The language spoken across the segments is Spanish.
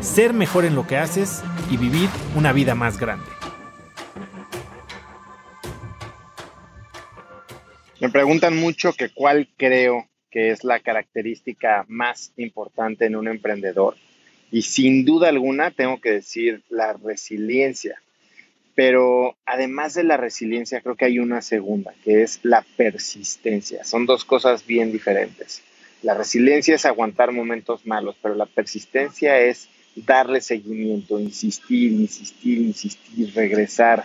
ser mejor en lo que haces y vivir una vida más grande. Me preguntan mucho que cuál creo que es la característica más importante en un emprendedor. Y sin duda alguna tengo que decir la resiliencia. Pero además de la resiliencia, creo que hay una segunda, que es la persistencia. Son dos cosas bien diferentes. La resiliencia es aguantar momentos malos, pero la persistencia es darle seguimiento, insistir, insistir, insistir, regresar,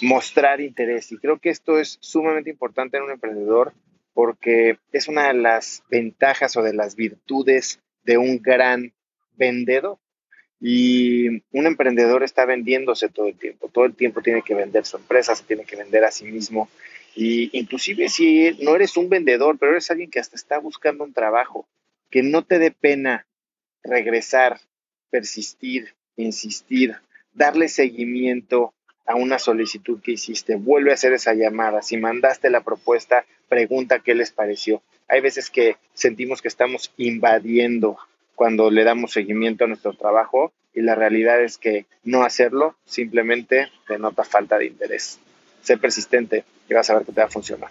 mostrar interés. Y creo que esto es sumamente importante en un emprendedor porque es una de las ventajas o de las virtudes de un gran vendedor. Y un emprendedor está vendiéndose todo el tiempo, todo el tiempo tiene que vender su empresa, se tiene que vender a sí mismo. Y inclusive si no eres un vendedor, pero eres alguien que hasta está buscando un trabajo, que no te dé pena regresar, persistir, insistir, darle seguimiento a una solicitud que hiciste, vuelve a hacer esa llamada. Si mandaste la propuesta, pregunta qué les pareció. Hay veces que sentimos que estamos invadiendo cuando le damos seguimiento a nuestro trabajo y la realidad es que no hacerlo simplemente denota falta de interés. Sé persistente y vas a ver que te va a funcionar.